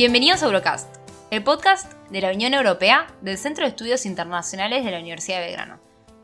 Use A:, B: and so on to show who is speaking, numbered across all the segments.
A: Bienvenidos a Eurocast, el podcast de la Unión Europea del Centro de Estudios Internacionales de la Universidad de Belgrano.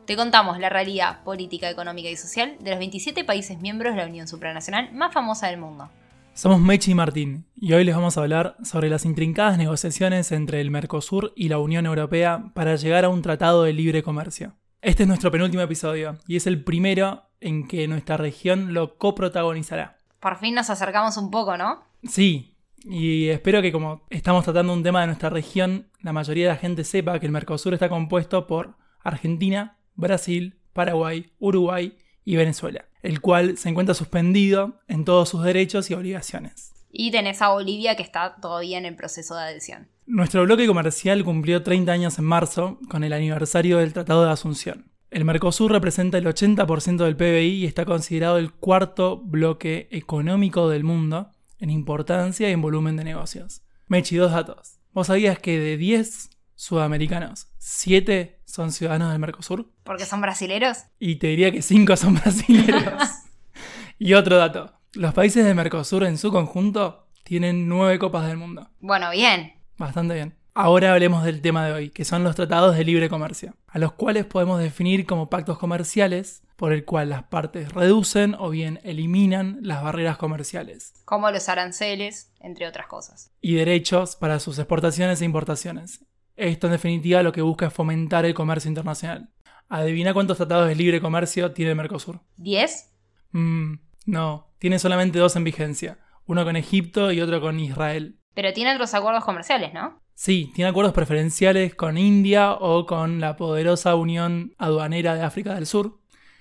A: Te contamos la realidad política, económica y social de los 27 países miembros de la Unión Supranacional más famosa del mundo.
B: Somos Mechi y Martín, y hoy les vamos a hablar sobre las intrincadas negociaciones entre el Mercosur y la Unión Europea para llegar a un tratado de libre comercio. Este es nuestro penúltimo episodio, y es el primero en que nuestra región lo coprotagonizará.
A: Por fin nos acercamos un poco, ¿no?
B: Sí, y espero que como estamos tratando un tema de nuestra región, la mayoría de la gente sepa que el Mercosur está compuesto por Argentina, Brasil, Paraguay, Uruguay y Venezuela, el cual se encuentra suspendido en todos sus derechos y obligaciones.
A: Y tenés a Bolivia que está todavía en el proceso de adhesión.
B: Nuestro bloque comercial cumplió 30 años en marzo con el aniversario del Tratado de Asunción. El Mercosur representa el 80% del PBI y está considerado el cuarto bloque económico del mundo en importancia y en volumen de negocios. Mechi, dos datos. ¿Vos sabías que de 10 sudamericanos, 7 son ciudadanos del Mercosur?
A: ¿Porque son brasileros?
B: Y te diría que 5 son brasileños. y otro dato. Los países del Mercosur en su conjunto tienen 9 copas del mundo.
A: Bueno, bien.
B: Bastante bien. Ahora hablemos del tema de hoy, que son los tratados de libre comercio, a los cuales podemos definir como pactos comerciales por el cual las partes reducen o bien eliminan las barreras comerciales.
A: Como los aranceles, entre otras cosas.
B: Y derechos para sus exportaciones e importaciones. Esto en definitiva lo que busca es fomentar el comercio internacional. Adivina cuántos tratados de libre comercio tiene el Mercosur.
A: ¿Diez?
B: Mm, no, tiene solamente dos en vigencia, uno con Egipto y otro con Israel.
A: Pero tiene otros acuerdos comerciales, ¿no?
B: Sí, tiene acuerdos preferenciales con India o con la poderosa Unión Aduanera de África del Sur,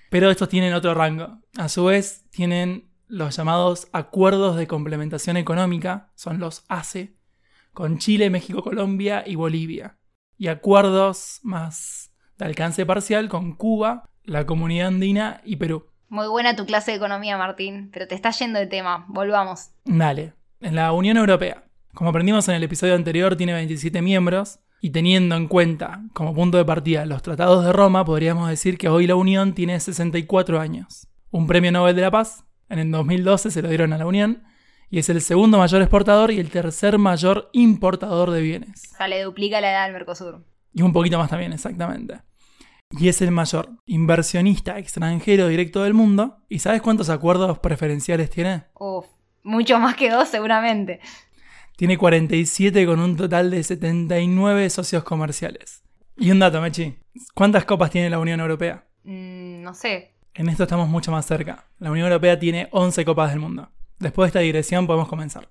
B: pero estos tienen otro rango. A su vez, tienen los llamados acuerdos de complementación económica, son los ACE, con Chile, México, Colombia y Bolivia. Y acuerdos más de alcance parcial con Cuba, la Comunidad Andina y Perú.
A: Muy buena tu clase de economía, Martín, pero te está yendo de tema. Volvamos.
B: Dale. En la Unión Europea, como aprendimos en el episodio anterior, tiene 27 miembros y teniendo en cuenta como punto de partida los tratados de Roma, podríamos decir que hoy la Unión tiene 64 años. Un premio Nobel de la Paz, en el 2012 se lo dieron a la Unión, y es el segundo mayor exportador y el tercer mayor importador de bienes.
A: O sea, le duplica la edad al Mercosur.
B: Y un poquito más también, exactamente. Y es el mayor inversionista extranjero directo del mundo. ¿Y sabes cuántos acuerdos preferenciales tiene?
A: Uf, mucho más que dos seguramente.
B: Tiene 47 con un total de 79 socios comerciales. Y un dato, Mechi. ¿Cuántas copas tiene la Unión Europea?
A: Mm, no sé.
B: En esto estamos mucho más cerca. La Unión Europea tiene 11 copas del mundo. Después de esta digresión podemos comenzar.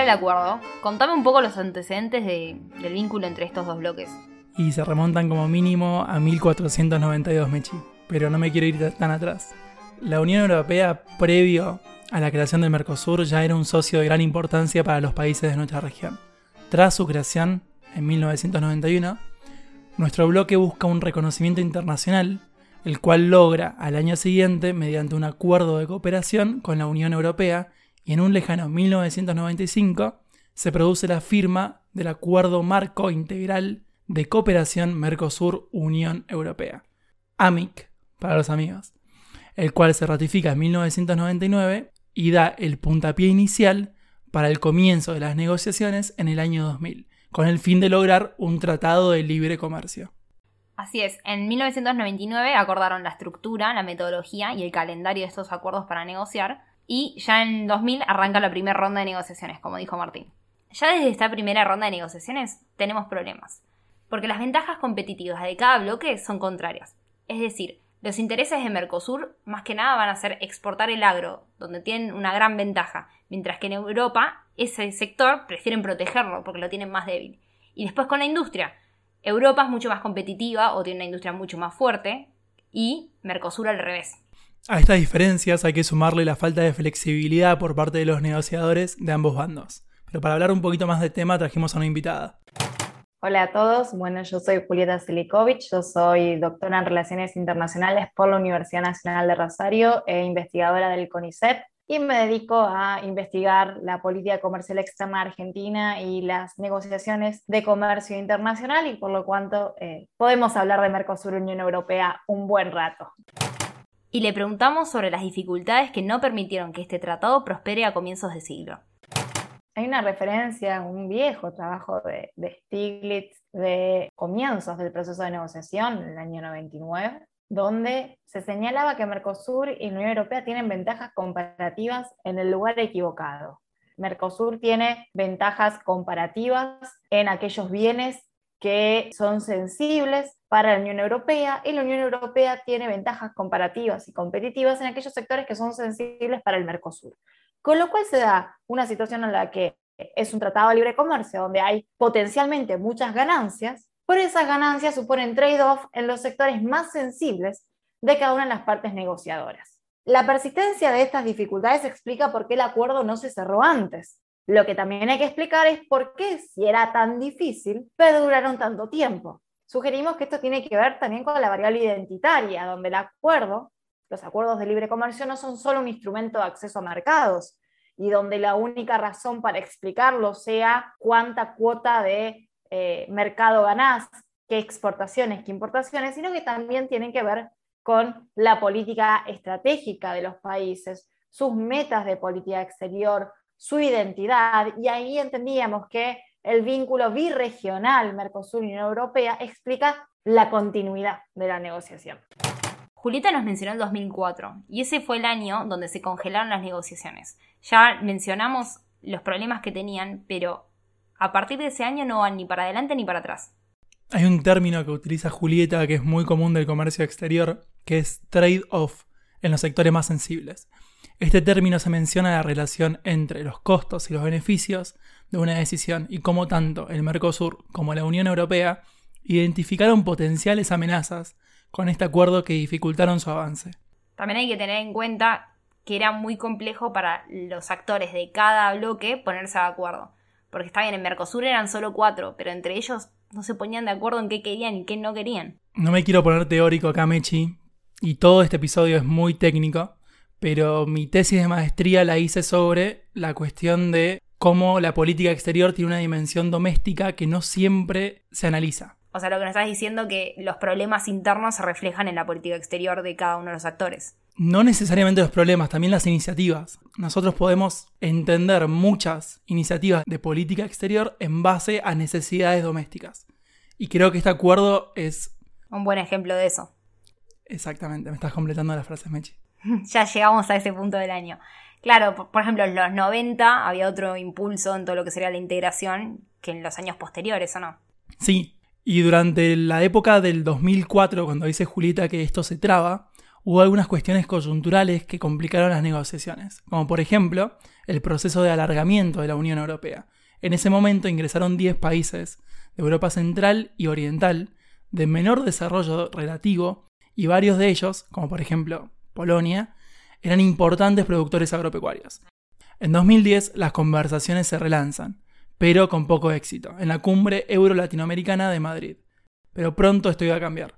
A: Del acuerdo, contame un poco los antecedentes de- del vínculo entre estos dos bloques.
B: Y se remontan como mínimo a 1492 Mechi. Pero no me quiero ir tan atrás. La Unión Europea, previo a la creación del Mercosur, ya era un socio de gran importancia para los países de nuestra región. Tras su creación, en 1991, nuestro bloque busca un reconocimiento internacional, el cual logra al año siguiente mediante un acuerdo de cooperación con la Unión Europea y en un lejano 1995 se produce la firma del Acuerdo Marco Integral de Cooperación Mercosur-Unión Europea, AMIC para los amigos, el cual se ratifica en 1999 y da el puntapié inicial para el comienzo de las negociaciones en el año 2000, con el fin de lograr un tratado de libre comercio.
A: Así es, en 1999 acordaron la estructura, la metodología y el calendario de estos acuerdos para negociar, y ya en 2000 arranca la primera ronda de negociaciones, como dijo Martín. Ya desde esta primera ronda de negociaciones tenemos problemas, porque las ventajas competitivas de cada bloque son contrarias. Es decir, los intereses de Mercosur más que nada van a ser exportar el agro, donde tienen una gran ventaja, mientras que en Europa ese sector prefieren protegerlo porque lo tienen más débil. Y después con la industria, Europa es mucho más competitiva o tiene una industria mucho más fuerte y Mercosur al revés.
B: A estas diferencias hay que sumarle la falta de flexibilidad por parte de los negociadores de ambos bandos. Pero para hablar un poquito más de tema trajimos a una invitada.
C: Hola a todos, bueno, yo soy Julieta Selikovic, yo soy doctora en Relaciones Internacionales por la Universidad Nacional de Rosario e investigadora del CONICET. y me dedico a investigar la política comercial externa argentina y las negociaciones de comercio internacional y por lo cuanto eh, podemos hablar de Mercosur Unión Europea un buen rato.
A: Y le preguntamos sobre las dificultades que no permitieron que este tratado prospere a comienzos de siglo.
C: Hay una referencia a un viejo trabajo de, de Stiglitz de comienzos del proceso de negociación, en el año 99, donde se señalaba que Mercosur y la Unión Europea tienen ventajas comparativas en el lugar equivocado. Mercosur tiene ventajas comparativas en aquellos bienes que son sensibles para la Unión Europea y la Unión Europea tiene ventajas comparativas y competitivas en aquellos sectores que son sensibles para el Mercosur. Con lo cual se da una situación en la que es un tratado de libre comercio donde hay potencialmente muchas ganancias, por esas ganancias suponen trade-off en los sectores más sensibles de cada una de las partes negociadoras. La persistencia de estas dificultades explica por qué el acuerdo no se cerró antes. Lo que también hay que explicar es por qué, si era tan difícil, perduraron tanto tiempo. Sugerimos que esto tiene que ver también con la variable identitaria, donde el acuerdo, los acuerdos de libre comercio no son solo un instrumento de acceso a mercados, y donde la única razón para explicarlo sea cuánta cuota de eh, mercado ganás, qué exportaciones, qué importaciones, sino que también tienen que ver con la política estratégica de los países, sus metas de política exterior, su identidad, y ahí entendíamos que el vínculo birregional Mercosur-Unión Europea explica la continuidad de la negociación.
A: Julieta nos mencionó el 2004 y ese fue el año donde se congelaron las negociaciones. Ya mencionamos los problemas que tenían, pero a partir de ese año no van ni para adelante ni para atrás.
B: Hay un término que utiliza Julieta que es muy común del comercio exterior, que es trade-off en los sectores más sensibles. Este término se menciona la relación entre los costos y los beneficios de una decisión y cómo tanto el Mercosur como la Unión Europea identificaron potenciales amenazas con este acuerdo que dificultaron su avance.
A: También hay que tener en cuenta que era muy complejo para los actores de cada bloque ponerse de acuerdo. Porque está bien, en Mercosur eran solo cuatro, pero entre ellos no se ponían de acuerdo en qué querían y qué no querían.
B: No me quiero poner teórico acá, Mechi, y todo este episodio es muy técnico, pero mi tesis de maestría la hice sobre la cuestión de cómo la política exterior tiene una dimensión doméstica que no siempre se analiza.
A: O sea, lo que nos estás diciendo que los problemas internos se reflejan en la política exterior de cada uno de los actores
B: no necesariamente los problemas, también las iniciativas. Nosotros podemos entender muchas iniciativas de política exterior en base a necesidades domésticas. Y creo que este acuerdo es...
A: Un buen ejemplo de eso.
B: Exactamente, me estás completando las frases, Mechi.
A: ya llegamos a ese punto del año. Claro, por ejemplo, en los 90 había otro impulso en todo lo que sería la integración que en los años posteriores, ¿o no?
B: Sí, y durante la época del 2004, cuando dice Julieta que esto se traba, hubo algunas cuestiones coyunturales que complicaron las negociaciones, como por ejemplo el proceso de alargamiento de la Unión Europea. En ese momento ingresaron 10 países de Europa Central y Oriental de menor desarrollo relativo y varios de ellos, como por ejemplo Polonia, eran importantes productores agropecuarios. En 2010 las conversaciones se relanzan, pero con poco éxito, en la cumbre euro-latinoamericana de Madrid. Pero pronto esto iba a cambiar.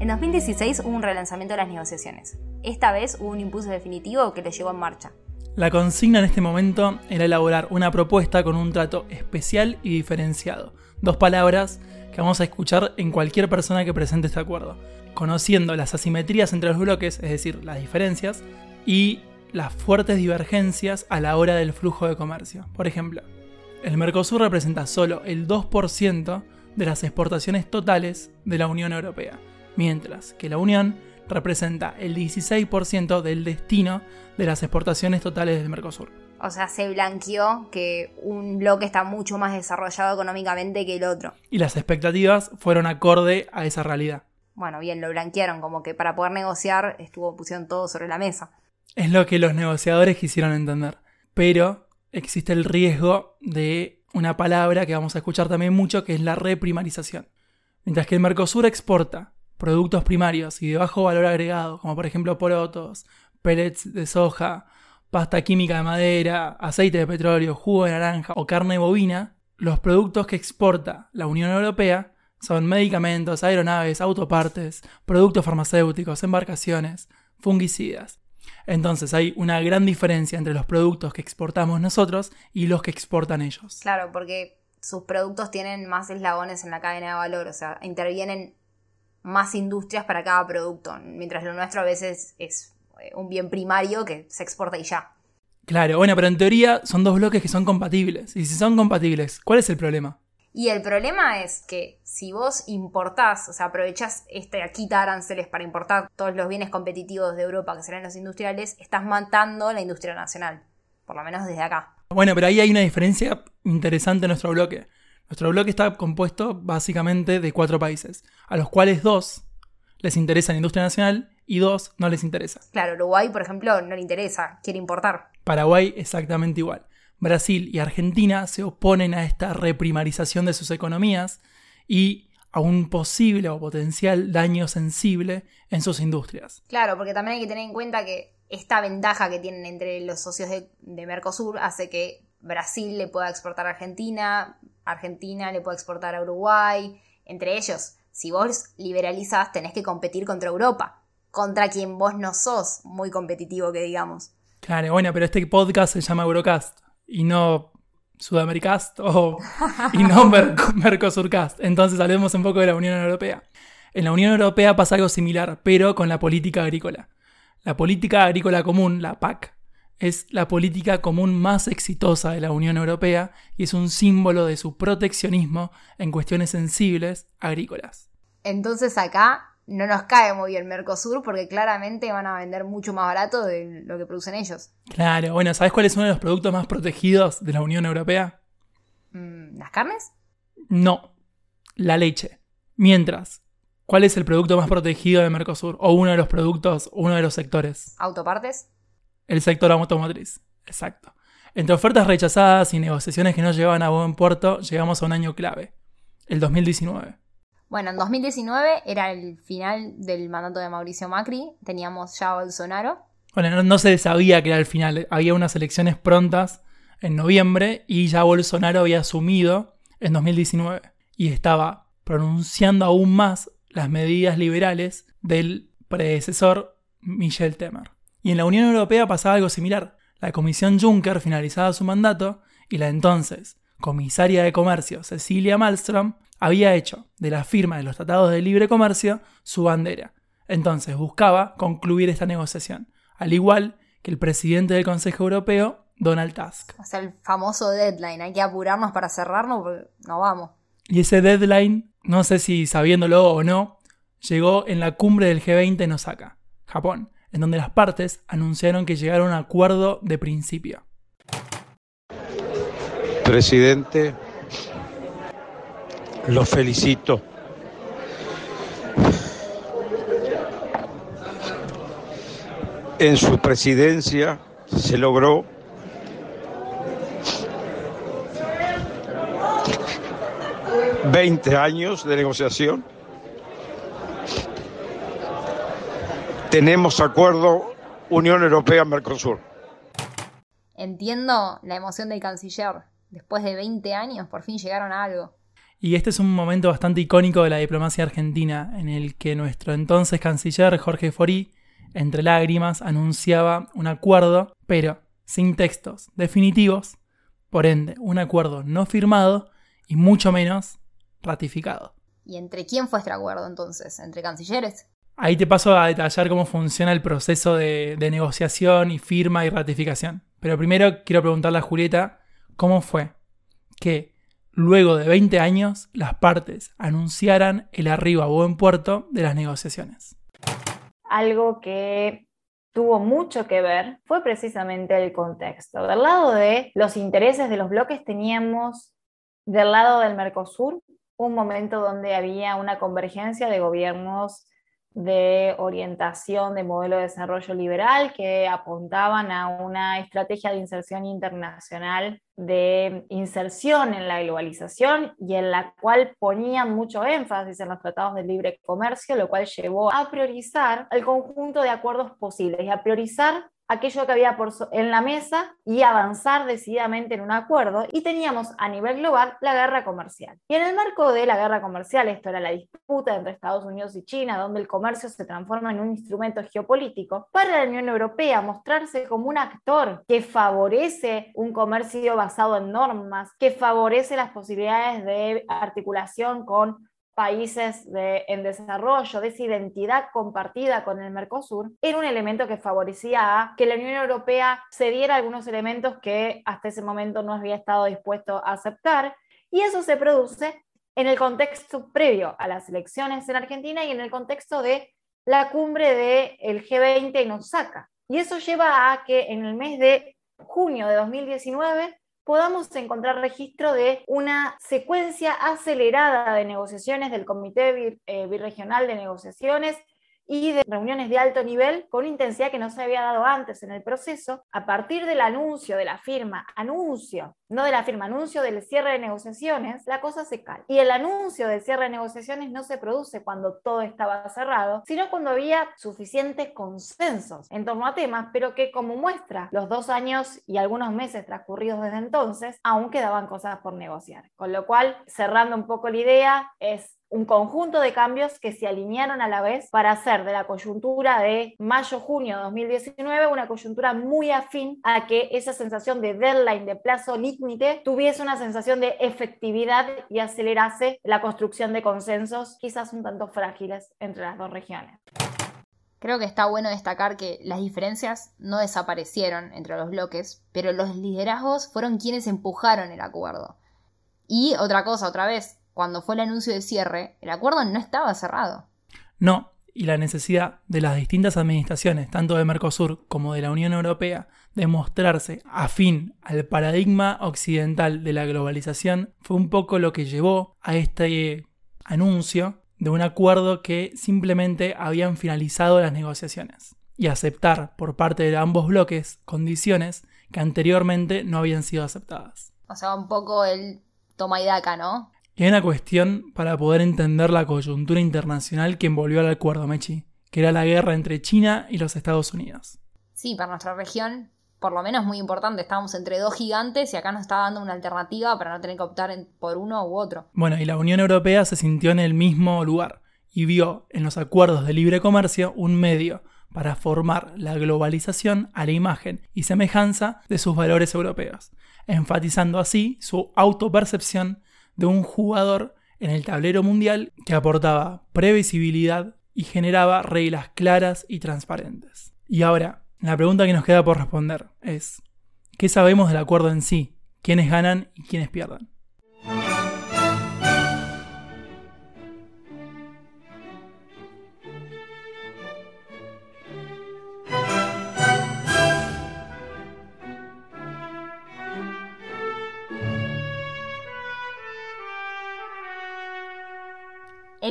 A: En 2016 hubo un relanzamiento de las negociaciones. Esta vez hubo un impulso definitivo que le llevó en marcha.
B: La consigna en este momento era elaborar una propuesta con un trato especial y diferenciado. Dos palabras que vamos a escuchar en cualquier persona que presente este acuerdo. Conociendo las asimetrías entre los bloques, es decir, las diferencias, y las fuertes divergencias a la hora del flujo de comercio. Por ejemplo, el Mercosur representa solo el 2% de las exportaciones totales de la Unión Europea mientras que la Unión representa el 16% del destino de las exportaciones totales del Mercosur.
A: O sea, se blanqueó que un bloque está mucho más desarrollado económicamente que el otro.
B: Y las expectativas fueron acorde a esa realidad.
A: Bueno, bien, lo blanquearon, como que para poder negociar estuvo, pusieron todo sobre la mesa.
B: Es lo que los negociadores quisieron entender. Pero existe el riesgo de una palabra que vamos a escuchar también mucho, que es la reprimarización. Mientras que el Mercosur exporta productos primarios y de bajo valor agregado, como por ejemplo porotos, pellets de soja, pasta química de madera, aceite de petróleo, jugo de naranja o carne bovina, los productos que exporta la Unión Europea son medicamentos, aeronaves, autopartes, productos farmacéuticos, embarcaciones, fungicidas. Entonces hay una gran diferencia entre los productos que exportamos nosotros y los que exportan ellos.
A: Claro, porque sus productos tienen más eslabones en la cadena de valor, o sea, intervienen más industrias para cada producto, mientras lo nuestro a veces es eh, un bien primario que se exporta y ya.
B: Claro, bueno, pero en teoría son dos bloques que son compatibles. Y si son compatibles, ¿cuál es el problema?
A: Y el problema es que si vos importás, o sea, aprovechás esta quita aranceles para importar todos los bienes competitivos de Europa, que serán los industriales, estás matando la industria nacional. Por lo menos desde acá.
B: Bueno, pero ahí hay una diferencia interesante en nuestro bloque. Nuestro bloque está compuesto básicamente de cuatro países, a los cuales dos les interesa la industria nacional y dos no les interesa.
A: Claro, Uruguay, por ejemplo, no le interesa, quiere importar.
B: Paraguay exactamente igual. Brasil y Argentina se oponen a esta reprimarización de sus economías y a un posible o potencial daño sensible en sus industrias.
A: Claro, porque también hay que tener en cuenta que esta ventaja que tienen entre los socios de, Mercosur hace que Brasil le pueda exportar a Argentina, Argentina le pueda exportar a Uruguay, entre ellos. Si vos liberalizás, tenés que competir contra Europa, contra quien vos no sos muy competitivo, que digamos.
B: Claro, bueno, pero este podcast se llama Eurocast y no Sudamericast o, y no Mercosurcast. Entonces hablemos un poco de la Unión Europea. En la Unión Europea pasa algo similar, pero con la política agrícola. La política agrícola común, la PAC, es la política común más exitosa de la Unión Europea y es un símbolo de su proteccionismo en cuestiones sensibles agrícolas.
A: Entonces acá no nos cae muy bien Mercosur porque claramente van a vender mucho más barato de lo que producen ellos.
B: Claro, bueno, ¿sabes cuál es uno de los productos más protegidos de la Unión Europea?
A: Mm, ¿Las carnes?
B: No, la leche. Mientras, ¿cuál es el producto más protegido de Mercosur? O uno de los productos, uno de los sectores.
A: ¿Autopartes?
B: El sector automotriz, exacto. Entre ofertas rechazadas y negociaciones que no llevaban a buen puerto, llegamos a un año clave, el 2019.
A: Bueno, en 2019 era el final del mandato de Mauricio Macri, teníamos ya a Bolsonaro.
B: Bueno, no, se sabía que era el final, había unas elecciones prontas en noviembre y ya Bolsonaro había asumido en 2019 y estaba pronunciando aún más las medidas liberales del predecesor Michel Temer. Y en la Unión Europea pasaba algo similar. La Comisión Juncker finalizaba su mandato y la entonces comisaria de Comercio Cecilia Malmström había hecho de la firma de los tratados de libre comercio su bandera. Entonces buscaba concluir esta negociación, al igual que el presidente del Consejo Europeo, Donald Tusk.
A: O sea, el famoso deadline, hay que apurarnos para cerrarnos porque no vamos.
B: Y ese deadline, no sé si sabiéndolo o no, llegó en la cumbre del G20 en Osaka, Japón, en donde las partes anunciaron que llegaron a un acuerdo de principio.
D: Presidente, lo felicito. En su presidencia se logró veinte años de negociación. Tenemos acuerdo Unión Europea-Mercosur.
A: Entiendo la emoción del canciller. Después de 20 años, por fin llegaron a algo.
B: Y este es un momento bastante icónico de la diplomacia argentina, en el que nuestro entonces canciller Jorge Forí, entre lágrimas, anunciaba un acuerdo, pero sin textos definitivos, por ende, un acuerdo no firmado y mucho menos ratificado.
A: ¿Y entre quién fue este acuerdo entonces? ¿Entre cancilleres?
B: Ahí te paso a detallar cómo funciona el proceso de, negociación y firma y ratificación. Pero primero quiero preguntarle a Julieta cómo fue que luego de 20 años, las partes anunciaran el arribo a buen puerto de las negociaciones.
C: Algo que tuvo mucho que ver fue precisamente el contexto. Del lado de los intereses de los bloques teníamos del lado del Mercosur un momento donde había una convergencia de gobiernos de orientación de modelo de desarrollo liberal que apuntaban a una estrategia de inserción internacional, de inserción en la globalización y en la cual ponían mucho énfasis en los tratados de libre comercio, lo cual llevó a priorizar el conjunto de acuerdos posibles y a priorizar aquello que había por en la mesa y avanzar decididamente en un acuerdo. Y teníamos a nivel global la guerra comercial. Y en el marco de la guerra comercial, esto era la disputa entre Estados Unidos y China, donde el comercio se transforma en un instrumento geopolítico, para la Unión Europea mostrarse como un actor que favorece un comercio basado en normas, que favorece las posibilidades de articulación con países en desarrollo, de esa identidad compartida con el Mercosur, era un elemento que favorecía a que la Unión Europea cediera algunos elementos que hasta ese momento no había estado dispuesto a aceptar. Y eso se produce en el contexto previo a las elecciones en Argentina y en el contexto de la cumbre del G20 en Osaka. Y eso lleva a que en el mes de junio de 2019 podamos encontrar registro de una secuencia acelerada de negociaciones del Comité eh, Birregional de Negociaciones y de reuniones de alto nivel con intensidad que no se había dado antes en el proceso, a partir del anuncio de la firma, anuncio, no de la firma, anuncio del cierre de negociaciones, la cosa se cae. Y el anuncio del cierre de negociaciones no se produce cuando todo estaba cerrado, sino cuando había suficientes consensos en torno a temas, pero que como muestra los dos años y algunos meses transcurridos desde entonces, aún quedaban cosas por negociar. Con lo cual, cerrando un poco la idea, es un conjunto de cambios que se alinearon a la vez para hacer de la coyuntura de mayo-junio de 2019 una coyuntura muy afín a que esa sensación de deadline, de plazo límite, tuviese una sensación de efectividad y acelerase la construcción de consensos quizás un tanto frágiles entre las dos regiones.
A: Creo que está bueno destacar que las diferencias no desaparecieron entre los bloques, pero los liderazgos fueron quienes empujaron el acuerdo. Y otra cosa, otra vez, cuando fue el anuncio de cierre, el acuerdo no estaba cerrado.
B: No, y la necesidad de las distintas administraciones, tanto de Mercosur como de la Unión Europea, de mostrarse afín al paradigma occidental de la globalización fue un poco lo que llevó a este anuncio de un acuerdo que simplemente habían finalizado las negociaciones y aceptar por parte de ambos bloques condiciones que anteriormente no habían sido aceptadas.
A: O sea, un poco el toma y daca, ¿no?
B: Y hay una cuestión para poder entender la coyuntura internacional que envolvió al acuerdo, Mechi, que era la guerra entre China y los Estados Unidos.
A: Sí, para nuestra región, por lo menos muy importante. Estábamos entre dos gigantes y acá nos está dando una alternativa para no tener que optar por uno u otro.
B: Bueno, y la Unión Europea se sintió en el mismo lugar y vio en los acuerdos de libre comercio un medio para formar la globalización a la imagen y semejanza de sus valores europeos, enfatizando así su autopercepción de un jugador en el tablero mundial que aportaba previsibilidad y generaba reglas claras y transparentes. Y ahora, la pregunta que nos queda por responder es, ¿qué sabemos del acuerdo en sí? ¿Quiénes ganan y quiénes pierden?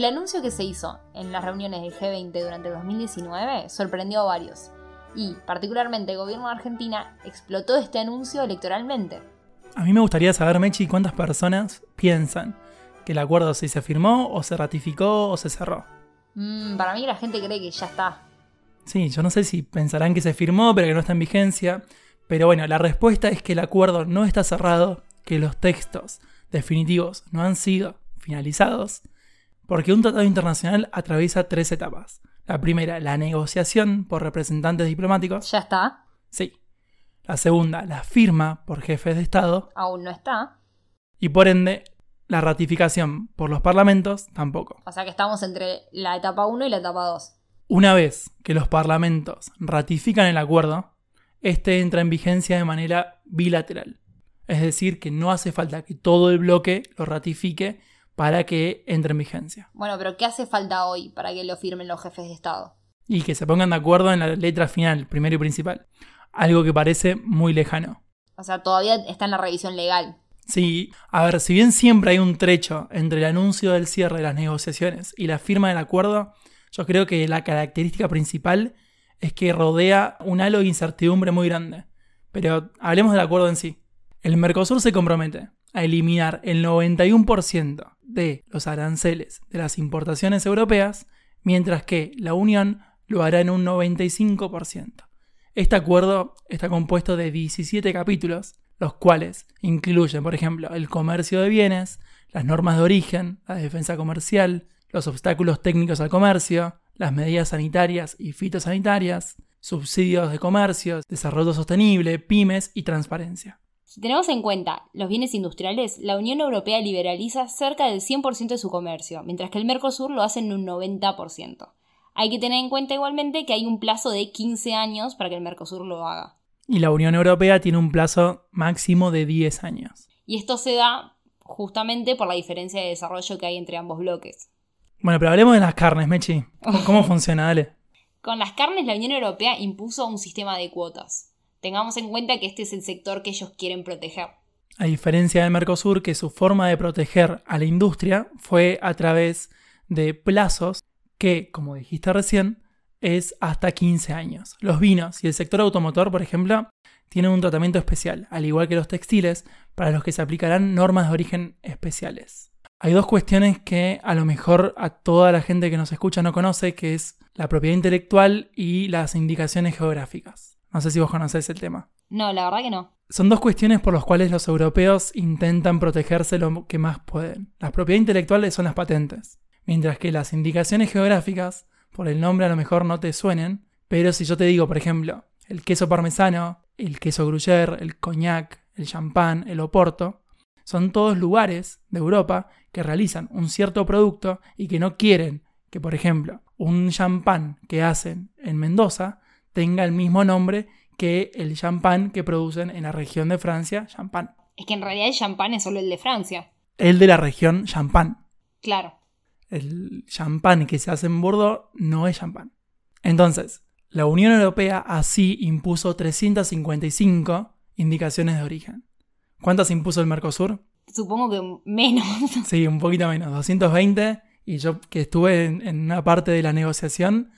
A: El anuncio que se hizo en las reuniones del G20 durante 2019 sorprendió a varios, y particularmente el gobierno de Argentina explotó este anuncio electoralmente.
B: A mí me gustaría saber, Mechi, cuántas personas piensan que el acuerdo si se firmó o se ratificó o se cerró.
A: Mm, para mí la gente cree que ya está.
B: Sí, yo no sé si pensarán que se firmó pero que no está en vigencia, pero bueno, la respuesta es que el acuerdo no está cerrado, que los textos definitivos no han sido finalizados porque un tratado internacional atraviesa tres etapas. La primera, la negociación por representantes diplomáticos.
A: ¿Ya está?
B: Sí. La segunda, la firma por jefes de Estado.
A: Aún no está.
B: Y por ende, la ratificación por los parlamentos tampoco.
A: O sea que estamos entre la etapa 1 y la etapa 2.
B: Una vez que los parlamentos ratifican el acuerdo, este entra en vigencia de manera bilateral. Es decir, que no hace falta que todo el bloque lo ratifique para que entre en vigencia.
A: Bueno, pero ¿qué hace falta hoy para que lo firmen los jefes de Estado?
B: Y que se pongan de acuerdo en la letra final, primero y principal. Algo que parece muy lejano.
A: O sea, todavía está en la revisión legal.
B: Sí, a ver, si bien siempre hay un trecho entre el anuncio del cierre de las negociaciones y la firma del acuerdo, yo creo que la característica principal es que rodea un halo de incertidumbre muy grande. Pero hablemos del acuerdo en sí. El Mercosur se compromete a eliminar el 91% de los aranceles de las importaciones europeas, mientras que la Unión lo hará en un 95%. Este acuerdo está compuesto de 17 capítulos, los cuales incluyen, por ejemplo, el comercio de bienes, las normas de origen, la defensa comercial, los obstáculos técnicos al comercio, las medidas sanitarias y fitosanitarias, subsidios de comercio, desarrollo sostenible, pymes y transparencia.
A: Si tenemos en cuenta los bienes industriales, la Unión Europea liberaliza cerca del 100% de su comercio, mientras que el Mercosur lo hace en un 90%. Hay que tener en cuenta igualmente que hay un plazo de 15 años para que el Mercosur lo haga.
B: Y la Unión Europea tiene un plazo máximo de 10 años.
A: Y esto se da justamente por la diferencia de desarrollo que hay entre ambos bloques.
B: Bueno, pero hablemos de las carnes, Mechi. ¿Cómo, cómo funciona? Dale.
A: Con las carnes la Unión Europea impuso un sistema de cuotas. Tengamos en cuenta que este es el sector que ellos quieren proteger.
B: A diferencia del Mercosur, que su forma de proteger a la industria fue a través de plazos que, como dijiste recién, es hasta 15 años. Los vinos y el sector automotor, por ejemplo, tienen un tratamiento especial, al igual que los textiles, para los que se aplicarán normas de origen especiales. Hay dos cuestiones que a lo mejor a toda la gente que nos escucha no conoce, que es la propiedad intelectual y las indicaciones geográficas. No sé si vos conocés el tema.
A: No, la verdad que no.
B: Son dos cuestiones por las cuales los europeos intentan protegerse lo que más pueden. Las propiedades intelectuales son las patentes, mientras que las indicaciones geográficas, por el nombre a lo mejor no te suenen, pero si yo te digo, por ejemplo, el queso parmesano, el queso gruyère, el coñac, el champán, el oporto, son todos lugares de Europa que realizan un cierto producto y que no quieren que, por ejemplo, un champán que hacen en Mendoza tenga el mismo nombre que el champán que producen en la región de Francia, champán.
A: Es que en realidad el champán es solo el de Francia.
B: El de la región champán.
A: Claro.
B: El champán que se hace en Bordeaux no es champán. Entonces, la Unión Europea así impuso 355 indicaciones de origen. ¿Cuántas impuso el Mercosur?
A: Supongo que menos.
B: Sí, un poquito menos, 220. Y yo que estuve en, en una parte de la negociación,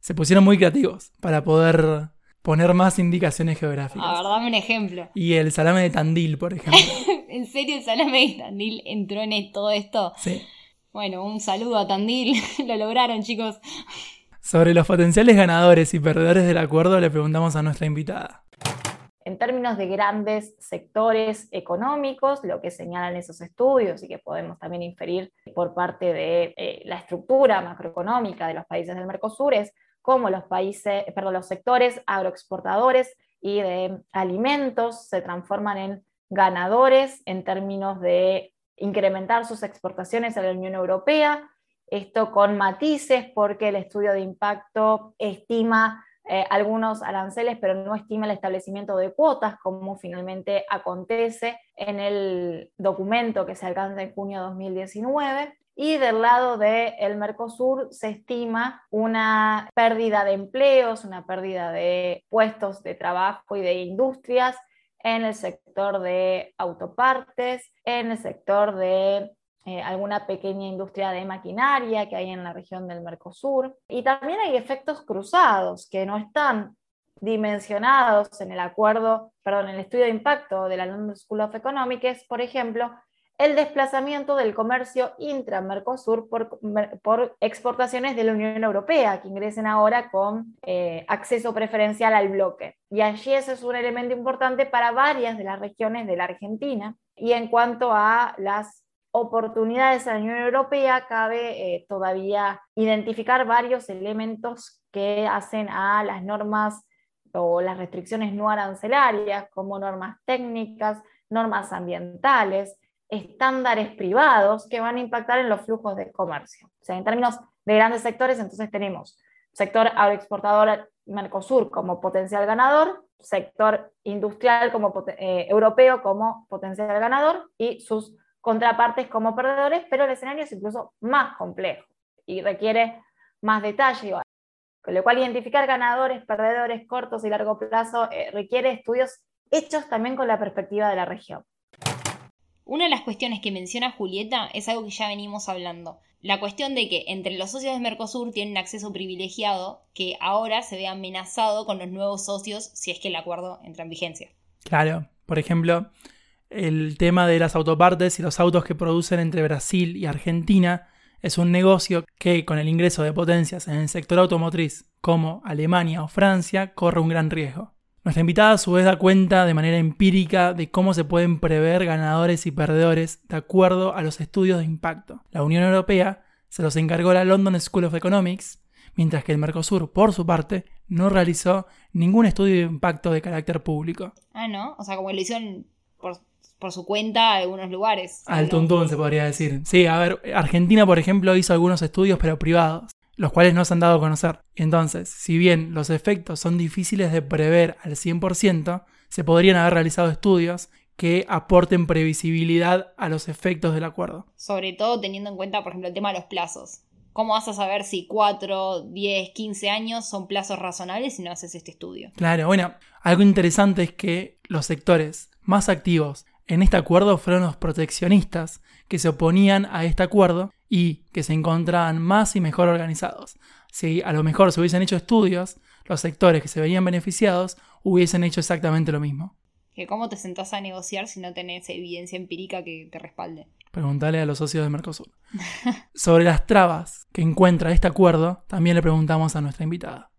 B: se pusieron muy creativos para poder poner más indicaciones geográficas.
A: A ver, dame un ejemplo.
B: Y el salame de Tandil, por ejemplo.
A: ¿En serio el salame de Tandil entró en todo esto?
B: Sí.
A: Bueno, un saludo a Tandil. Lo lograron, chicos.
B: Sobre los potenciales ganadores y perdedores del acuerdo le preguntamos a nuestra invitada.
C: En términos de grandes sectores económicos, lo que señalan esos estudios y que podemos también inferir por parte de eh, la estructura macroeconómica de los países del Mercosur es cómo los países, perdón, los sectores agroexportadores y de alimentos se transforman en ganadores en términos de incrementar sus exportaciones a la Unión Europea, esto con matices porque el estudio de impacto estima eh, algunos aranceles, pero no estima el establecimiento de cuotas, como finalmente acontece en el documento que se alcanza en junio de 2019. Y del lado del Mercosur se estima una pérdida de empleos, una pérdida de puestos de trabajo y de industrias en el sector de autopartes, en el sector de eh, alguna pequeña industria de maquinaria que hay en la región del Mercosur. Y también hay efectos cruzados que no están dimensionados en el acuerdo, perdón, en el estudio de impacto de la London School of Economics, por ejemplo, el desplazamiento del comercio intra-Mercosur por, por, exportaciones de la Unión Europea, que ingresen ahora con eh, acceso preferencial al bloque. Y allí ese es un elemento importante para varias de las regiones de la Argentina. Y en cuanto a las oportunidades a la Unión Europea, cabe eh, todavía identificar varios elementos que hacen a las normas o las restricciones no arancelarias, como normas técnicas, normas ambientales, estándares privados que van a impactar en los flujos de comercio. O sea, en términos de grandes sectores, entonces tenemos sector agroexportador Mercosur como potencial ganador, sector industrial como, eh, europeo como potencial ganador y sus contrapartes como perdedores, pero el escenario es incluso más complejo y requiere más detalle. Con lo cual, identificar ganadores, perdedores, cortos y largo plazo eh, requiere estudios hechos también con la perspectiva de la región.
A: Una de las cuestiones que menciona Julieta es algo que ya venimos hablando. La cuestión de que entre los socios de Mercosur tienen acceso privilegiado que ahora se ve amenazado con los nuevos socios si es que el acuerdo entra en vigencia.
B: Claro, por ejemplo, el tema de las autopartes y los autos que producen entre Brasil y Argentina es un negocio que con el ingreso de potencias en el sector automotriz como Alemania o Francia corre un gran riesgo. Nuestra invitada a su vez da cuenta de manera empírica de cómo se pueden prever ganadores y perdedores de acuerdo a los estudios de impacto. La Unión Europea se los encargó la London School of Economics, mientras que el Mercosur, por su parte, no realizó ningún estudio de impacto de carácter público.
A: Ah, ¿no? O sea, como lo hicieron por, por su cuenta en algunos lugares.
B: Al tuntún se podría decir. Sí, a ver, Argentina, por ejemplo, hizo algunos estudios, pero privados los cuales no se han dado a conocer. Entonces, si bien los efectos son difíciles de prever al 100%, se podrían haber realizado estudios que aporten previsibilidad a los efectos del acuerdo.
A: Sobre todo teniendo en cuenta, por ejemplo, el tema de los plazos. ¿Cómo vas a saber si 4, 10, 15 años son plazos razonables si no haces este estudio?
B: Claro, bueno, algo interesante es que los sectores más activos en este acuerdo fueron los proteccionistas que se oponían a este acuerdo y que se encontraban más y mejor organizados. Si a lo mejor se hubiesen hecho estudios, los sectores que se veían beneficiados hubiesen hecho exactamente lo mismo.
A: ¿Que ¿Cómo te sentás a negociar si no tenés evidencia empírica que te respalde?
B: Preguntale a los socios de Mercosur. Sobre las trabas que encuentra este acuerdo, también le preguntamos a nuestra invitada.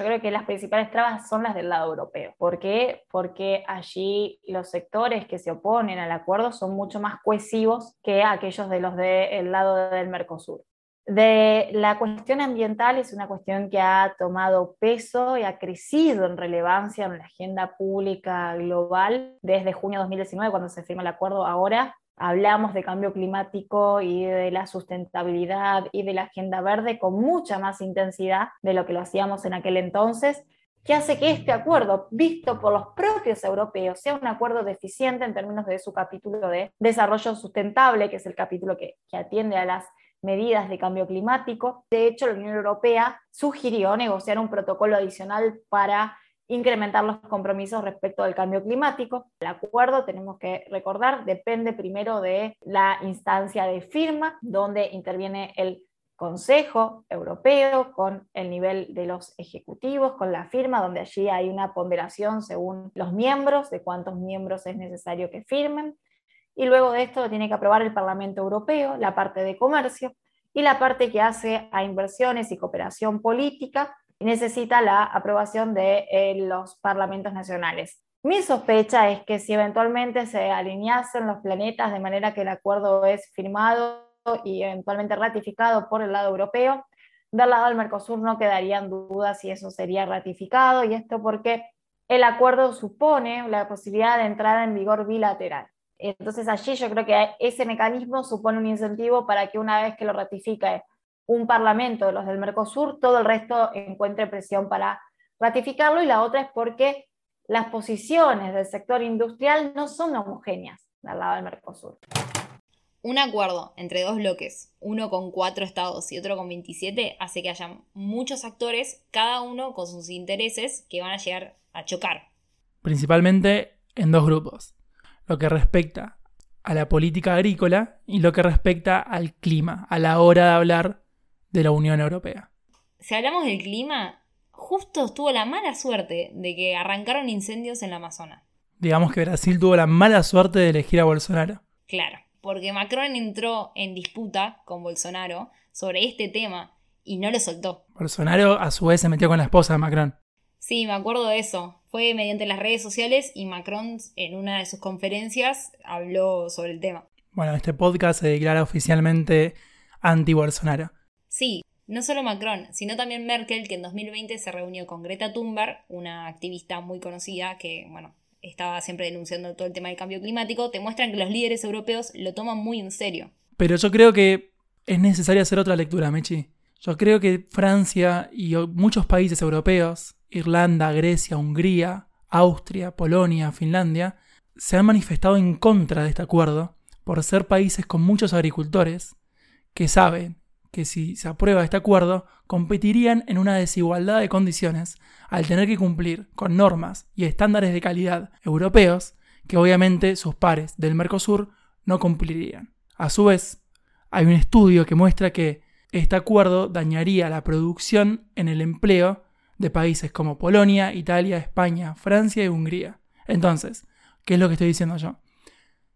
C: Yo creo que las principales trabas son las del lado europeo. ¿Por qué? Porque allí los sectores que se oponen al acuerdo son mucho más cohesivos que aquellos de los del lado del Mercosur. De la cuestión ambiental es una cuestión que ha tomado peso y ha crecido en relevancia en la agenda pública global desde junio de 2019, cuando se firma el acuerdo, ahora hablamos de cambio climático y de la sustentabilidad y de la agenda verde con mucha más intensidad de lo que lo hacíamos en aquel entonces, que hace que este acuerdo, visto por los propios europeos, sea un acuerdo deficiente en términos de su capítulo de desarrollo sustentable, que es el capítulo que, atiende a las medidas de cambio climático. De hecho, la Unión Europea sugirió negociar un protocolo adicional para incrementar los compromisos respecto al cambio climático. El acuerdo, tenemos que recordar, depende primero de la instancia de firma, donde interviene el Consejo Europeo con el nivel de los ejecutivos, con la firma, donde allí hay una ponderación según los miembros, de cuántos miembros es necesario que firmen. Y luego de esto lo tiene que aprobar el Parlamento Europeo, la parte de comercio, y la parte que hace a inversiones y cooperación política, necesita la aprobación de eh, los parlamentos nacionales. Mi sospecha es que si eventualmente se alineasen los planetas de manera que el acuerdo es firmado y eventualmente ratificado por el lado europeo, del lado del Mercosur no quedarían dudas si eso sería ratificado, y esto porque el acuerdo supone la posibilidad de entrada en vigor bilateral. Entonces allí yo creo que ese mecanismo supone un incentivo para que una vez que lo ratifique un parlamento de los del Mercosur, todo el resto encuentre presión para ratificarlo y la otra es porque las posiciones del sector industrial no son homogéneas al lado del Mercosur.
A: Un acuerdo entre dos bloques, uno con cuatro estados y otro con 27, hace que haya muchos actores, cada uno con sus intereses, que van a llegar a chocar.
B: Principalmente en dos grupos. Lo que respecta a la política agrícola y lo que respecta al clima, a la hora de hablar de la Unión Europea.
A: Si hablamos del clima, justo tuvo la mala suerte de que arrancaron incendios en la Amazonas.
B: Digamos que Brasil tuvo la mala suerte de elegir a Bolsonaro.
A: Claro, porque Macron entró en disputa con Bolsonaro sobre este tema y no lo soltó.
B: Bolsonaro a su vez se metió con la esposa de Macron.
A: Sí, me acuerdo de eso. Fue mediante las redes sociales y Macron en una de sus conferencias habló sobre el tema.
B: Bueno, este podcast se declara oficialmente anti-Bolsonaro.
A: Sí, no solo Macron, sino también Merkel, que en 2020 se reunió con Greta Thunberg, una activista muy conocida que, bueno, estaba siempre denunciando todo el tema del cambio climático, te muestran que los líderes europeos lo toman muy en serio.
B: Pero yo creo que es necesario hacer otra lectura, Mechi. Yo creo que Francia y muchos países europeos, Irlanda, Grecia, Hungría, Austria, Polonia, Finlandia, se han manifestado en contra de este acuerdo por ser países con muchos agricultores que saben que si se aprueba este acuerdo, competirían en una desigualdad de condiciones al tener que cumplir con normas y estándares de calidad europeos que obviamente sus pares del Mercosur no cumplirían. A su vez, hay un estudio que muestra que este acuerdo dañaría la producción en el empleo de países como Polonia, Italia, España, Francia y Hungría. Entonces, ¿qué es lo que estoy diciendo yo?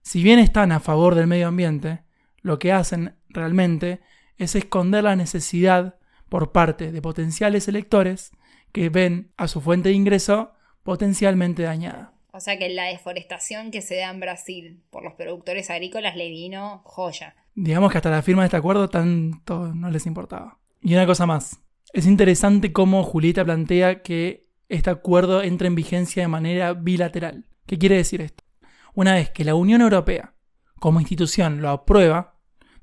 B: Si bien están a favor del medio ambiente, lo que hacen realmente es esconder la necesidad por parte de potenciales electores que ven a su fuente de ingreso potencialmente dañada.
A: O sea que la deforestación que se da en Brasil por los productores agrícolas le vino joya.
B: Digamos que hasta la firma de este acuerdo tanto no les importaba. Y una cosa más. Es interesante cómo Julieta plantea que este acuerdo entra en vigencia de manera bilateral. ¿Qué quiere decir esto? Una vez que la Unión Europea como institución lo aprueba,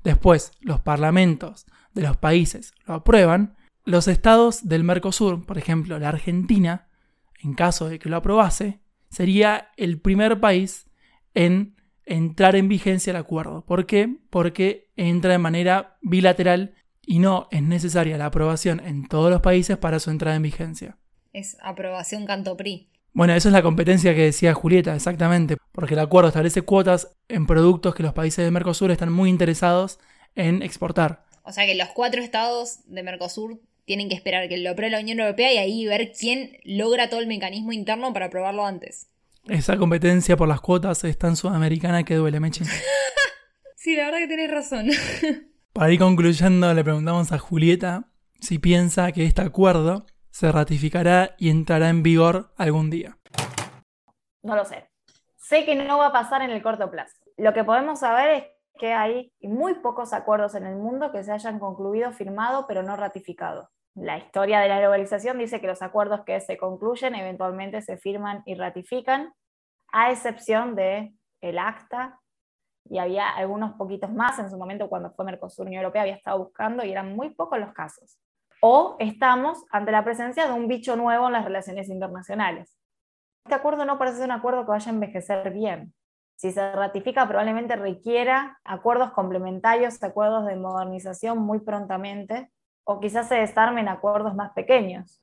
B: después los parlamentos de los países lo aprueban, los estados del Mercosur, por ejemplo la Argentina, en caso de que lo aprobase, sería el primer país en entrar en vigencia el acuerdo. ¿Por qué? Porque entra de manera bilateral y no es necesaria la aprobación en todos los países para su entrada en vigencia.
A: Es aprobación canto PRI.
B: Bueno, esa es la competencia que decía Julieta, exactamente, porque el acuerdo establece cuotas en productos que los países de Mercosur están muy interesados en exportar.
A: O sea que los cuatro estados de Mercosur tienen que esperar que lo apruebe la Unión Europea y ahí ver quién logra todo el mecanismo interno para aprobarlo antes.
B: Esa competencia por las cuotas es tan sudamericana que duele, Meche.
A: sí, la verdad que tenés razón.
B: para ir concluyendo, le preguntamos a Julieta si piensa que este acuerdo se ratificará y entrará en vigor algún día.
C: No lo sé. Sé que no va a pasar en el corto plazo. Lo que podemos saber es que hay muy pocos acuerdos en el mundo que se hayan concluido, firmado, pero no ratificado. La historia de la globalización dice que los acuerdos que se concluyen eventualmente se firman y ratifican, a excepción de el ACTA, y había algunos poquitos más en su momento cuando fue Mercosur Unión Europea, había estado buscando y eran muy pocos los casos. O estamos ante la presencia de un bicho nuevo en las relaciones internacionales. Este acuerdo no parece ser un acuerdo que vaya a envejecer bien si se ratifica, probablemente requiera acuerdos complementarios, acuerdos de modernización muy prontamente, o quizás se desarmen acuerdos más pequeños.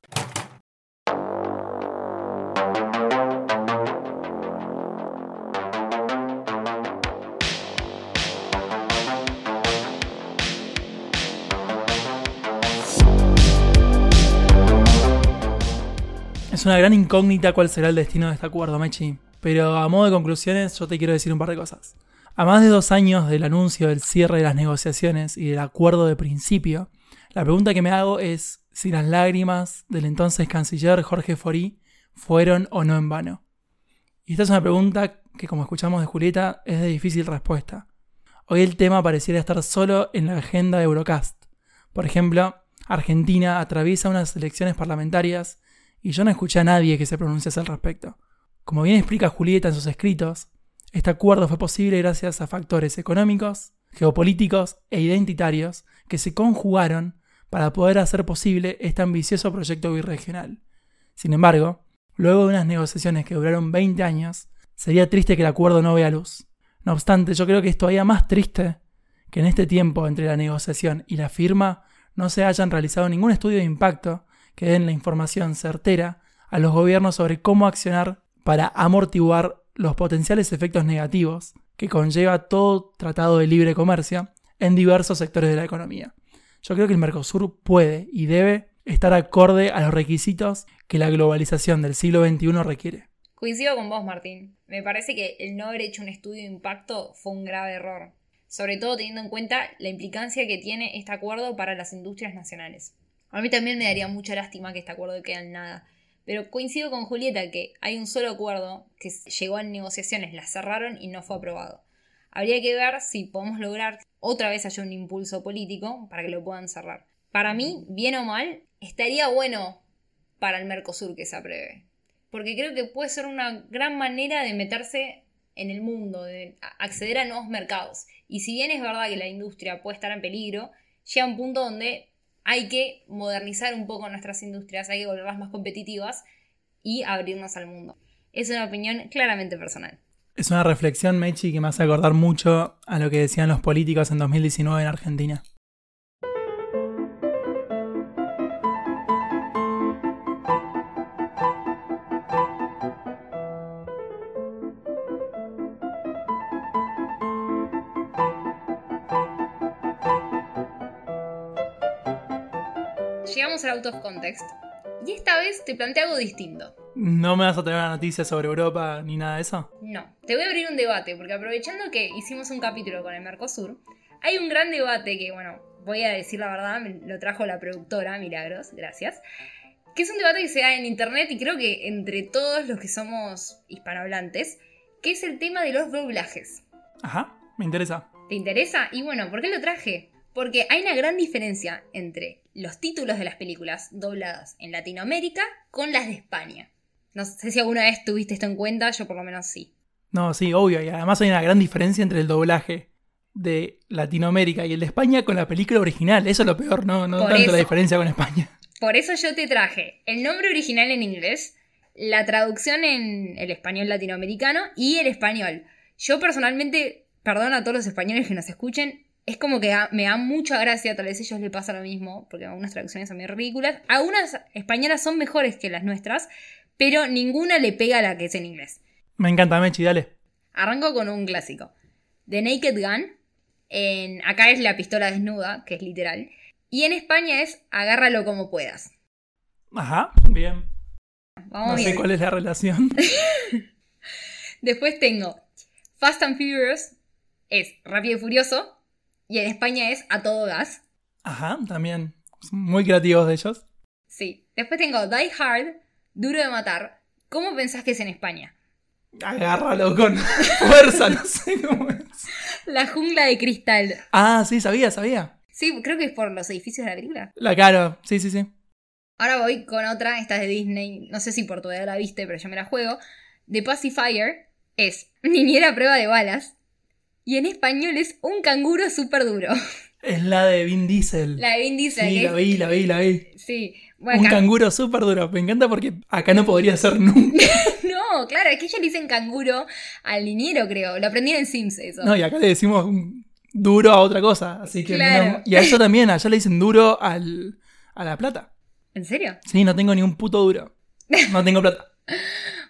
B: Es una gran incógnita cuál será el destino de este acuerdo, Mechi. Pero a modo de conclusiones, yo te quiero decir un par de cosas. A más de dos años del anuncio del cierre de las negociaciones y del acuerdo de principio, la pregunta que me hago es si las lágrimas del entonces canciller Jorge Forí fueron o no en vano. Y esta es una pregunta que, como escuchamos de Julieta, es de difícil respuesta. Hoy el tema pareciera estar solo en la agenda de Eurocast. Por ejemplo, Argentina atraviesa unas elecciones parlamentarias y yo no escuché a nadie que se pronunciase al respecto. Como bien explica Julieta en sus escritos, este acuerdo fue posible gracias a factores económicos, geopolíticos e identitarios que se conjugaron para poder hacer posible este ambicioso proyecto birregional. Sin embargo, luego de unas negociaciones que duraron 20 años, sería triste que el acuerdo no vea luz. No obstante, yo creo que es todavía más triste que en este tiempo entre la negociación y la firma no se hayan realizado ningún estudio de impacto que den la información certera a los gobiernos sobre cómo accionar para amortiguar los potenciales efectos negativos que conlleva todo tratado de libre comercio en diversos sectores de la economía. Yo creo que el Mercosur puede y debe estar acorde a los requisitos que la globalización del siglo XXI requiere.
A: Coincido con vos, Martín. Me parece que el no haber hecho un estudio de impacto fue un grave error, sobre todo teniendo en cuenta la implicancia que tiene este acuerdo para las industrias nacionales. A mí también me daría mucha lástima que este acuerdo quede en nada, pero coincido con Julieta que hay un solo acuerdo que llegó a negociaciones, la cerraron y no fue aprobado. Habría que ver si podemos lograr otra vez haya un impulso político para que lo puedan cerrar. Para mí, bien o mal, estaría bueno para el Mercosur que se apruebe. Porque creo que puede ser una gran manera de meterse en el mundo, de acceder a nuevos mercados. Y si bien es verdad que la industria puede estar en peligro, llega un punto donde hay que modernizar un poco nuestras industrias, hay que volverlas más competitivas y abrirnos al mundo. Es una opinión claramente personal.
B: Es una reflexión, Mechi, que me hace acordar mucho a lo que decían los políticos en 2019 en Argentina.
A: Out of context. Y esta vez te planteo algo distinto.
B: ¿No me vas a tener una noticia sobre Europa ni nada de eso?
A: No, te voy a abrir un debate, porque aprovechando que hicimos un capítulo con el Mercosur, hay un gran debate que, bueno, voy a decir la verdad, lo trajo la productora, Milagros, gracias. Que es un debate que se da en internet y creo que entre todos los que somos hispanohablantes, que es el tema de los doblajes.
B: Ajá, me interesa.
A: ¿Te interesa? Y bueno, ¿por qué lo traje? Porque hay una gran diferencia entre los títulos de las películas dobladas en Latinoamérica con las de España. No sé si alguna vez tuviste esto en cuenta, yo por lo menos sí.
B: No, sí, obvio. Y además hay una gran diferencia entre el doblaje de Latinoamérica y el de España con la película original. Eso es lo peor, no, no
A: Por
B: tanto
A: eso.
B: la diferencia con España.
A: Por eso yo te traje el nombre original en inglés, la traducción en el español latinoamericano y el español. Yo personalmente, perdón a todos los españoles que nos escuchen, es como que me da mucha gracia, tal vez a ellos les pasa lo mismo, porque algunas traducciones son muy ridículas. Algunas españolas son mejores que las nuestras, pero ninguna le pega a la que es en inglés.
B: Me encanta, Mechi, dale.
A: Arranco con un clásico. The Naked Gun. En, acá es la pistola desnuda, que es literal. Y en España es agárralo como puedas.
B: Ajá, bien.
A: Vamos
B: no sé cuál es la relación.
A: Después tengo Fast and Furious, es Rápido y Furioso. Y en España es A Todo Gas.
B: Ajá, también. Muy creativos de ellos.
A: Sí. Después tengo Die Hard, Duro de Matar. ¿Cómo pensás que es en España?
B: Agárralo con fuerza, no sé cómo es.
A: La jungla de cristal.
B: Ah, sí, sabía, sabía.
A: Sí, creo que es por los edificios de la película.
B: La caro, sí, sí, sí.
A: Ahora voy con otra, esta es de Disney, no sé si por tu edad la viste, pero yo me la juego. The Pacifier es niñera a prueba de balas. Y en español es un canguro súper duro.
B: Es la de Vin Diesel.
A: La de Vin Diesel.
B: sí,
A: que
B: la
A: es-
B: vi, la vi, la vi.
A: Sí. Bueno,
B: Un
A: acá-
B: canguro súper duro. Me encanta porque acá no podría ser nunca.
A: No, claro, es que ellos le dicen canguro al liniero, creo. Lo aprendí en Sims eso.
B: No, y acá le decimos duro a otra cosa. Así que.
A: Claro.
B: Y a eso también, allá le dicen duro al, a la plata.
A: ¿En serio?
B: Sí, no tengo ni un puto duro. No tengo plata.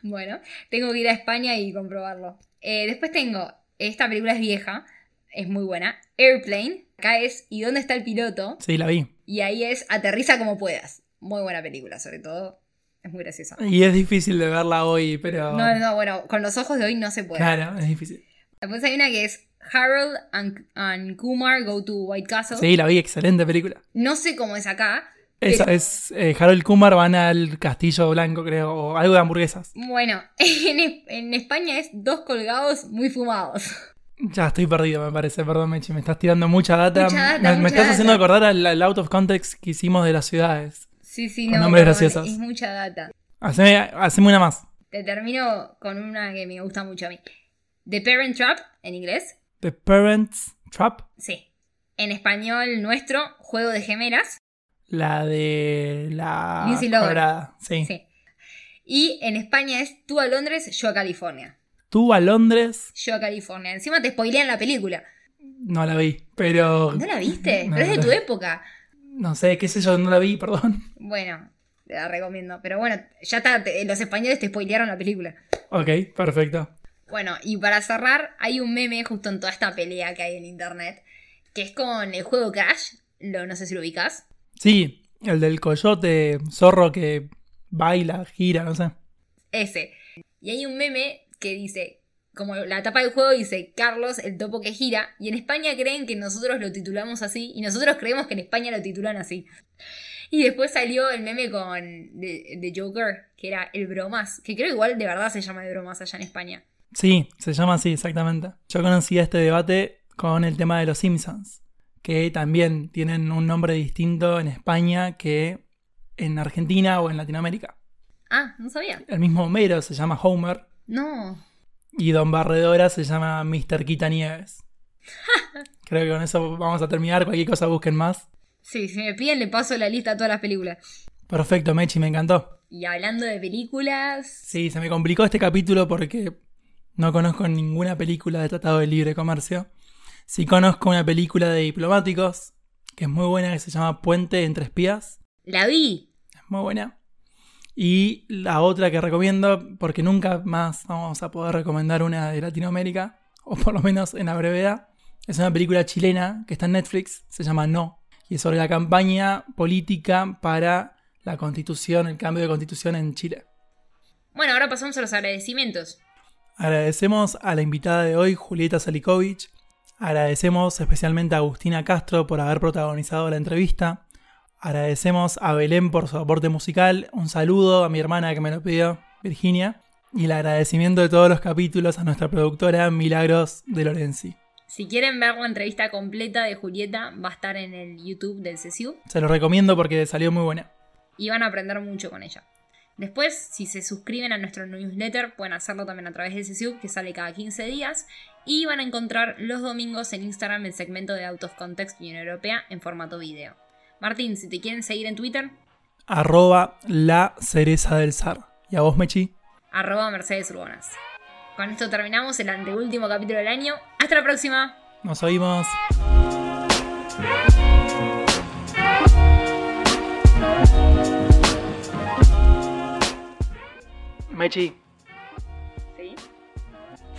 A: Bueno, tengo que ir a España y comprobarlo. Eh, después tengo, esta película es vieja, es muy buena. Airplane, acá es ¿Y dónde está el piloto?
B: Sí, la vi.
A: Y ahí es Aterriza como puedas. Muy buena película, sobre todo. Es muy graciosa.
B: Y es difícil de verla hoy, pero.
A: No, no, no, bueno, con los ojos de hoy no se puede.
B: Claro, es difícil.
A: Después hay una que es Harold and, and Kumar Go to White Castle.
B: Sí, la vi, excelente película.
A: No sé cómo es acá.
B: Esa
A: Pero-
B: es eh, Harold Kumar van al Castillo Blanco, creo, o algo de hamburguesas.
A: Bueno, en, en España es dos colgados muy fumados.
B: Ya estoy perdido, me parece, perdón, Mechi, me estás tirando mucha data.
A: Mucha data,
B: me, estás
A: data.
B: haciendo acordar al, al out of context que hicimos de las ciudades.
A: Sí, sí,
B: Con
A: no.
B: nombres
A: perdón,
B: graciosos.
A: Es mucha data.
B: Haceme, haceme una más.
A: Te termino con una que me gusta mucho a mí. The Parent Trap, en inglés.
B: The Parents Trap,
A: Sí. En español nuestro, Juego de Gemelas.
B: La de la
A: Lindsay Lohan.
B: sí.
A: Sí. Y en España es Tú a Londres, yo a California.
B: Tú a Londres,
A: Yo a California. Encima te spoilean la película.
B: no la vi, pero
A: ¿No la viste?
B: No,
A: Pero es de tu época.
B: no sé, qué sé yo, no la vi, perdón.
A: Bueno, te la recomiendo. Pero bueno, ya está. te- los españoles te spoilearon la película.
B: Ok, perfecto.
A: Bueno, y para cerrar, hay un meme justo en toda esta pelea que hay en internet. Que es con el juego Crash. Lo, no sé si lo ubicas.
B: Sí, el del coyote zorro que baila, gira, no sé.
A: Ese. Y hay un meme que dice, como la tapa del juego dice Carlos, el topo que gira, y en España creen que nosotros lo titulamos así, y nosotros creemos que en España lo titulan así. Y después salió el meme con de, de Joker, que era el bromas, que creo igual de verdad se llama de bromas allá en España.
B: Sí, se llama así, exactamente. Yo conocí este debate con el tema de los Simpsons, que también tienen un nombre distinto en España que en Argentina o en Latinoamérica.
A: Ah, no sabía.
B: El mismo Homero se llama Homer
A: No.
B: y Don Barredora se llama Mr. Quita Nieves. Creo que con eso vamos a terminar. Cualquier cosa busquen más.
A: Sí, si me piden le paso la lista a todas las películas.
B: Perfecto, Mechi, me encantó.
A: Y hablando de películas...
B: Sí, se me complicó este capítulo porque no conozco ninguna película de Tratado de Libre Comercio. Sí conozco una película de diplomáticos, que es muy buena, que se llama Puente entre espías.
A: La vi.
B: Es muy buena. Y la otra que recomiendo, porque nunca más vamos a poder recomendar una de Latinoamérica, o por lo menos en la brevedad, es una película chilena que está en Netflix, se llama No, y es sobre la campaña política para la constitución, el cambio de constitución en Chile.
A: Bueno, ahora pasamos a los agradecimientos.
B: Agradecemos a la invitada de hoy, Julieta Salikovic, Agradecemos especialmente a Agustina Castro por haber protagonizado la entrevista. Agradecemos a Belén por su aporte musical. Un saludo a mi hermana que me lo pidió, Virginia. Y el agradecimiento de todos los capítulos a nuestra productora Milagros de Lorenzi.
A: Si quieren ver la entrevista completa de Julieta, va a estar en el YouTube del CSU
B: Se lo recomiendo porque salió muy buena.
A: y van a aprender mucho con ella. Después, si se suscriben a nuestro newsletter, pueden hacerlo también a través del CSU, que sale cada 15 días. Y van a encontrar los domingos en Instagram el segmento de Out of Context Unión Europea en formato video. Martín, si te quieren seguir en Twitter,
B: Arroba la cereza del zar. ¿Y a vos, Mechi?
A: arroba Mercedes Urbanas. Con esto terminamos el anteúltimo capítulo del año. ¡Hasta la próxima!
B: Nos oímos. Mechi.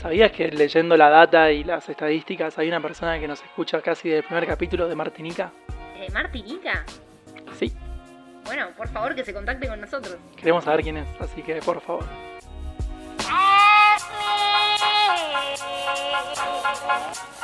B: ¿Sabías que leyendo la data y las estadísticas hay una persona que nos escucha casi del primer capítulo de Martinica?
A: ¿De Martinica?
B: Sí,
A: Bueno, por favor que se contacte con nosotros.
B: queremos saber quién es, así que por favor.
E: Thank you.